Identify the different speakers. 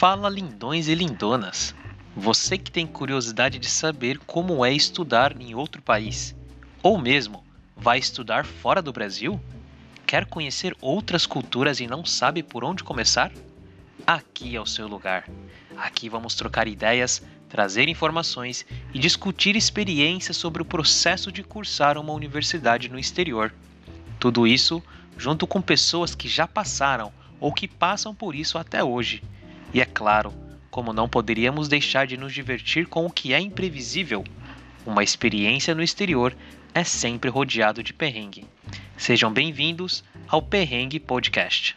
Speaker 1: Fala lindões e lindonas! Você que tem curiosidade de saber como é estudar em outro país, ou mesmo vai estudar fora do Brasil? Quer conhecer outras culturas e não sabe por onde começar? Aqui é o seu lugar. Aqui vamos trocar ideias, trazer informações e discutir experiências sobre o processo de cursar uma universidade no exterior. Tudo isso junto com pessoas que já passaram ou que passam por isso até hoje. E é claro, como não poderíamos deixar de nos divertir com o que é imprevisível, uma experiência no exterior é sempre rodeado de perrengue. Sejam bem-vindos ao Perrengue Podcast.